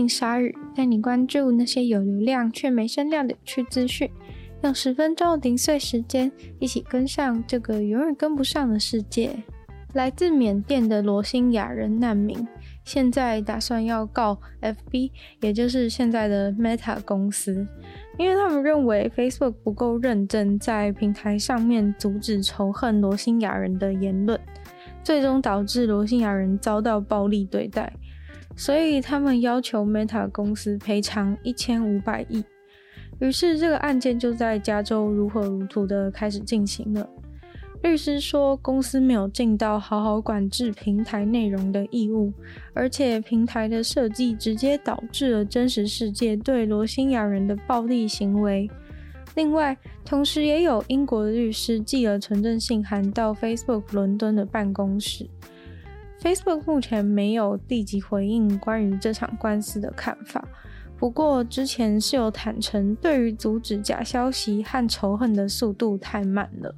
欢迎光临鲨语，带你关注那些有流量却没声量的有趣资讯。用十分钟的零碎时间，一起跟上这个永远跟不上的世界。来自缅甸的罗兴亚人难民。现在打算要告 FB，也就是现在的 Meta 公司，因为他们认为 Facebook 不够认真在平台上面阻止仇恨罗兴亚人的言论，最终导致罗兴亚人遭到暴力对待，所以他们要求 Meta 公司赔偿一千五百亿。于是这个案件就在加州如火如荼的开始进行了。律师说，公司没有尽到好好管制平台内容的义务，而且平台的设计直接导致了真实世界对罗兴亚人的暴力行为。另外，同时也有英国的律师寄了存证信函到 Facebook 伦敦的办公室。Facebook 目前没有立即回应关于这场官司的看法，不过之前是有坦承，对于阻止假消息和仇恨的速度太慢了。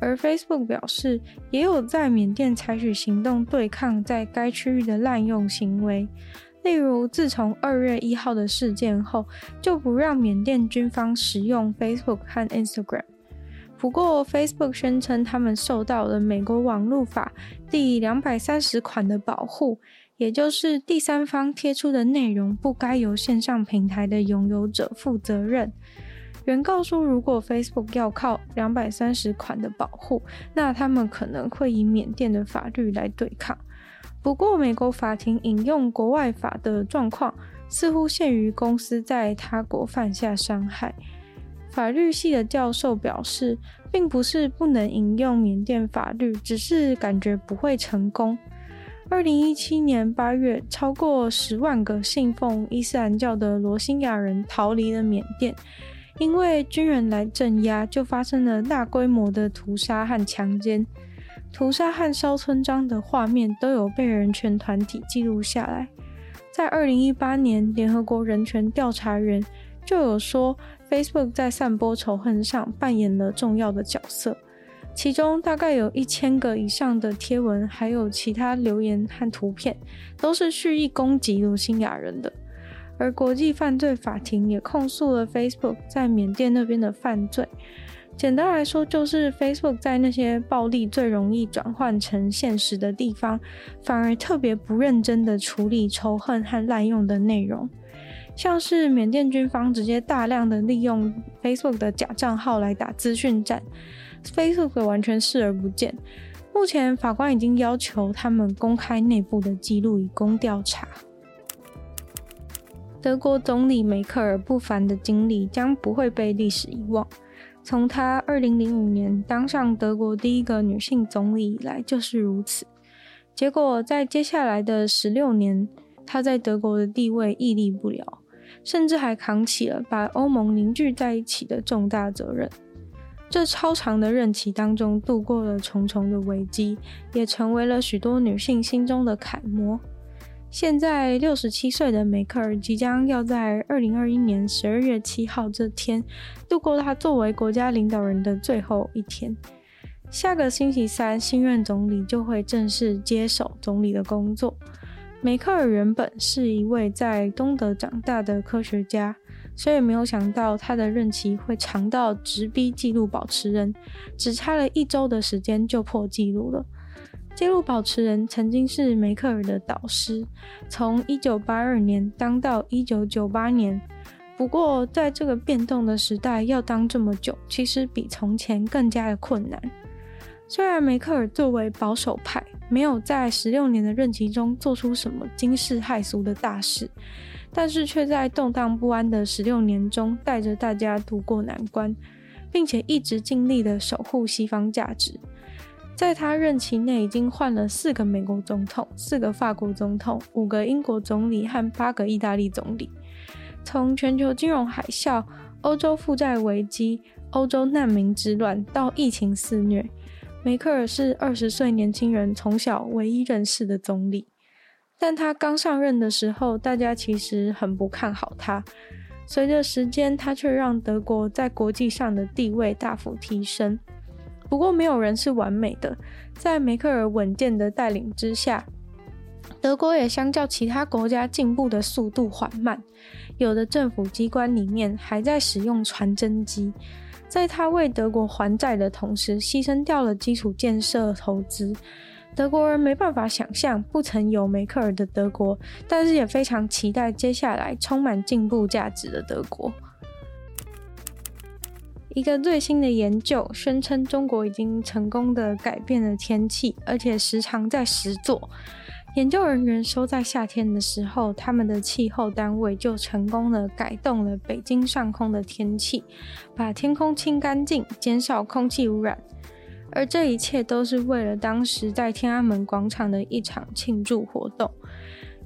而 Facebook 表示，也有在缅甸采取行动对抗在该区域的滥用行为，例如自从二月一号的事件后，就不让缅甸军方使用 Facebook 和 Instagram。不过，Facebook 宣称他们受到了美国网络法第两百三十款的保护，也就是第三方贴出的内容不该由线上平台的拥有者负责任。原告说，如果 Facebook 要靠两百三十款的保护，那他们可能会以缅甸的法律来对抗。不过，美国法庭引用国外法的状况，似乎限于公司在他国犯下伤害。法律系的教授表示，并不是不能引用缅甸法律，只是感觉不会成功。二零一七年八月，超过十万个信奉伊斯兰教的罗兴亚人逃离了缅甸。因为军人来镇压，就发生了大规模的屠杀和强奸。屠杀和烧村庄的画面都有被人权团体记录下来。在二零一八年，联合国人权调查员就有说，Facebook 在散播仇恨上扮演了重要的角色。其中大概有一千个以上的贴文，还有其他留言和图片，都是蓄意攻击罗兴亚人的。而国际犯罪法庭也控诉了 Facebook 在缅甸那边的犯罪。简单来说，就是 Facebook 在那些暴力最容易转换成现实的地方，反而特别不认真的处理仇恨和滥用的内容。像是缅甸军方直接大量的利用 Facebook 的假账号来打资讯战，Facebook 完全视而不见。目前法官已经要求他们公开内部的记录，以供调查。德国总理梅克尔不凡的经历将不会被历史遗忘。从她2005年当上德国第一个女性总理以来就是如此。结果在接下来的十六年，她在德国的地位屹立不了，甚至还扛起了把欧盟凝聚在一起的重大责任。这超长的任期当中，度过了重重的危机，也成为了许多女性心中的楷模。现在六十七岁的梅克尔即将要在二零二一年十二月七号这天度过他作为国家领导人的最后一天。下个星期三，新任总理就会正式接手总理的工作。梅克尔原本是一位在东德长大的科学家，所以没有想到他的任期会长到直逼纪录保持人，只差了一周的时间就破纪录了。纪录保持人曾经是梅克尔的导师，从一九八二年当到一九九八年。不过，在这个变动的时代，要当这么久，其实比从前更加的困难。虽然梅克尔作为保守派，没有在十六年的任期中做出什么惊世骇俗的大事，但是却在动荡不安的十六年中，带着大家度过难关，并且一直尽力的守护西方价值。在他任期内已经换了四个美国总统、四个法国总统、五个英国总理和八个意大利总理。从全球金融海啸、欧洲负债危机、欧洲难民之乱到疫情肆虐，梅克尔是二十岁年轻人从小唯一认识的总理。但他刚上任的时候，大家其实很不看好他。随着时间，他却让德国在国际上的地位大幅提升。不过，没有人是完美的，在梅克尔稳健的带领之下，德国也相较其他国家进步的速度缓慢。有的政府机关里面还在使用传真机，在他为德国还债的同时，牺牲掉了基础建设投资。德国人没办法想象不曾有梅克尔的德国，但是也非常期待接下来充满进步价值的德国。一个最新的研究宣称，中国已经成功的改变了天气，而且时常在实作。研究人员说，在夏天的时候，他们的气候单位就成功的改动了北京上空的天气，把天空清干净，减少空气污染。而这一切都是为了当时在天安门广场的一场庆祝活动，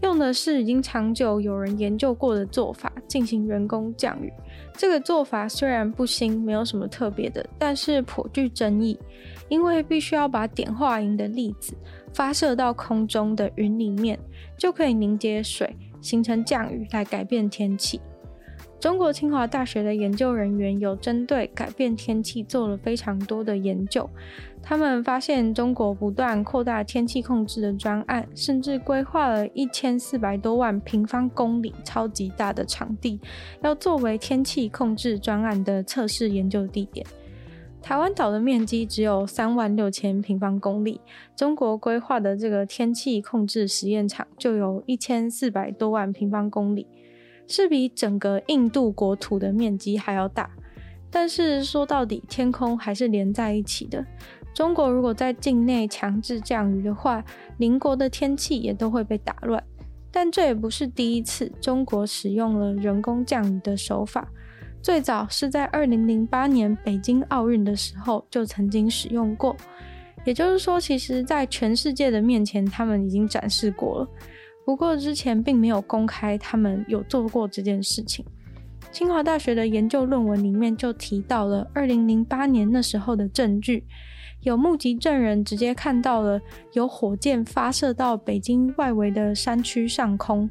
用的是已经长久有人研究过的做法进行人工降雨。这个做法虽然不新，没有什么特别的，但是颇具争议，因为必须要把碘化银的粒子。发射到空中的云里面，就可以凝结水，形成降雨来改变天气。中国清华大学的研究人员有针对改变天气做了非常多的研究。他们发现中国不断扩大天气控制的专案，甚至规划了一千四百多万平方公里超级大的场地，要作为天气控制专案的测试研究地点。台湾岛的面积只有三万六千平方公里，中国规划的这个天气控制实验场就有一千四百多万平方公里，是比整个印度国土的面积还要大。但是说到底，天空还是连在一起的。中国如果在境内强制降雨的话，邻国的天气也都会被打乱。但这也不是第一次，中国使用了人工降雨的手法。最早是在二零零八年北京奥运的时候就曾经使用过，也就是说，其实，在全世界的面前，他们已经展示过了。不过之前并没有公开他们有做过这件事情。清华大学的研究论文里面就提到了二零零八年那时候的证据，有目击证人直接看到了有火箭发射到北京外围的山区上空。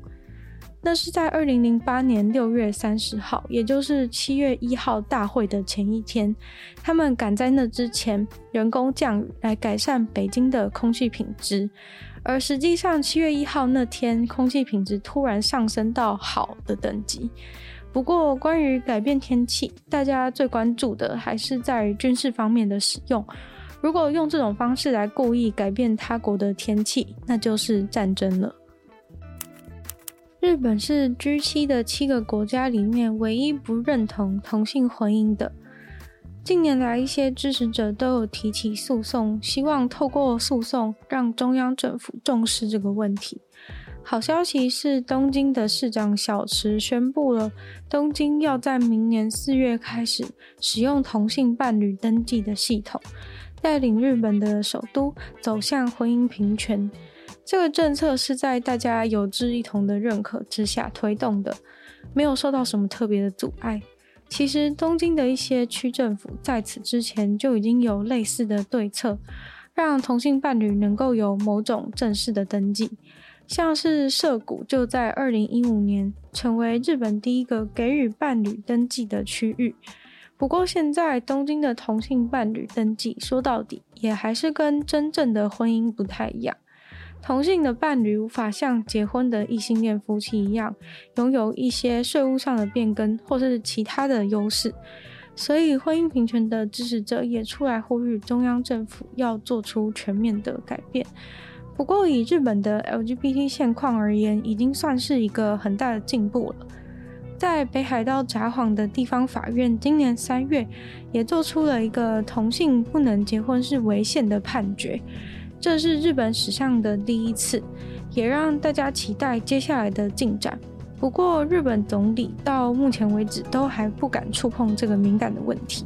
那是在二零零八年六月三十号，也就是七月一号大会的前一天，他们赶在那之前人工降雨来改善北京的空气品质，而实际上七月一号那天空气品质突然上升到好的等级。不过，关于改变天气，大家最关注的还是在军事方面的使用。如果用这种方式来故意改变他国的天气，那就是战争了。日本是 G7 的七个国家里面唯一不认同同性婚姻的。近年来，一些支持者都有提起诉讼，希望透过诉讼让中央政府重视这个问题。好消息是，东京的市长小池宣布了，东京要在明年四月开始使用同性伴侣登记的系统，带领日本的首都走向婚姻平权。这个政策是在大家有志一同的认可之下推动的，没有受到什么特别的阻碍。其实，东京的一些区政府在此之前就已经有类似的对策，让同性伴侣能够有某种正式的登记。像是涩谷就在二零一五年成为日本第一个给予伴侣登记的区域。不过，现在东京的同性伴侣登记说到底也还是跟真正的婚姻不太一样。同性的伴侣无法像结婚的异性恋夫妻一样，拥有一些税务上的变更或是其他的优势，所以婚姻平权的支持者也出来呼吁中央政府要做出全面的改变。不过，以日本的 LGBT 现况而言，已经算是一个很大的进步了。在北海道札幌的地方法院，今年三月也做出了一个同性不能结婚是违宪的判决。这是日本史上的第一次，也让大家期待接下来的进展。不过，日本总理到目前为止都还不敢触碰这个敏感的问题。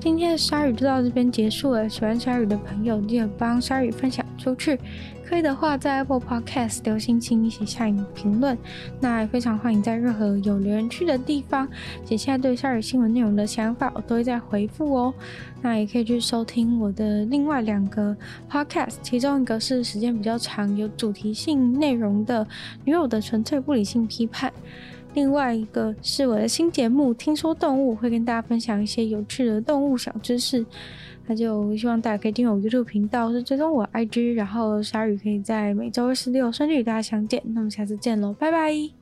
今天的鲨鱼就到这边结束了。喜欢鲨鱼的朋友，记得帮鲨鱼分享出去。可以的话，在 Apple Podcast 留星星，写下你的评论。那也非常欢迎在任何有留言区的地方写下对鲨鱼新闻内容的想法，我都会再回复哦。那也可以去收听我的另外两个 Podcast，其中一个是时间比较长、有主题性内容的《女友的纯粹不理性批判》，另外一个是我的新节目《听说动物》，会跟大家分享一些有趣的动物小知识。那就希望大家可以订阅我 YouTube 频道，是追踪我 IG，然后鲨鱼可以在每周二、十、六顺利与大家相见。那么下次见喽，拜拜。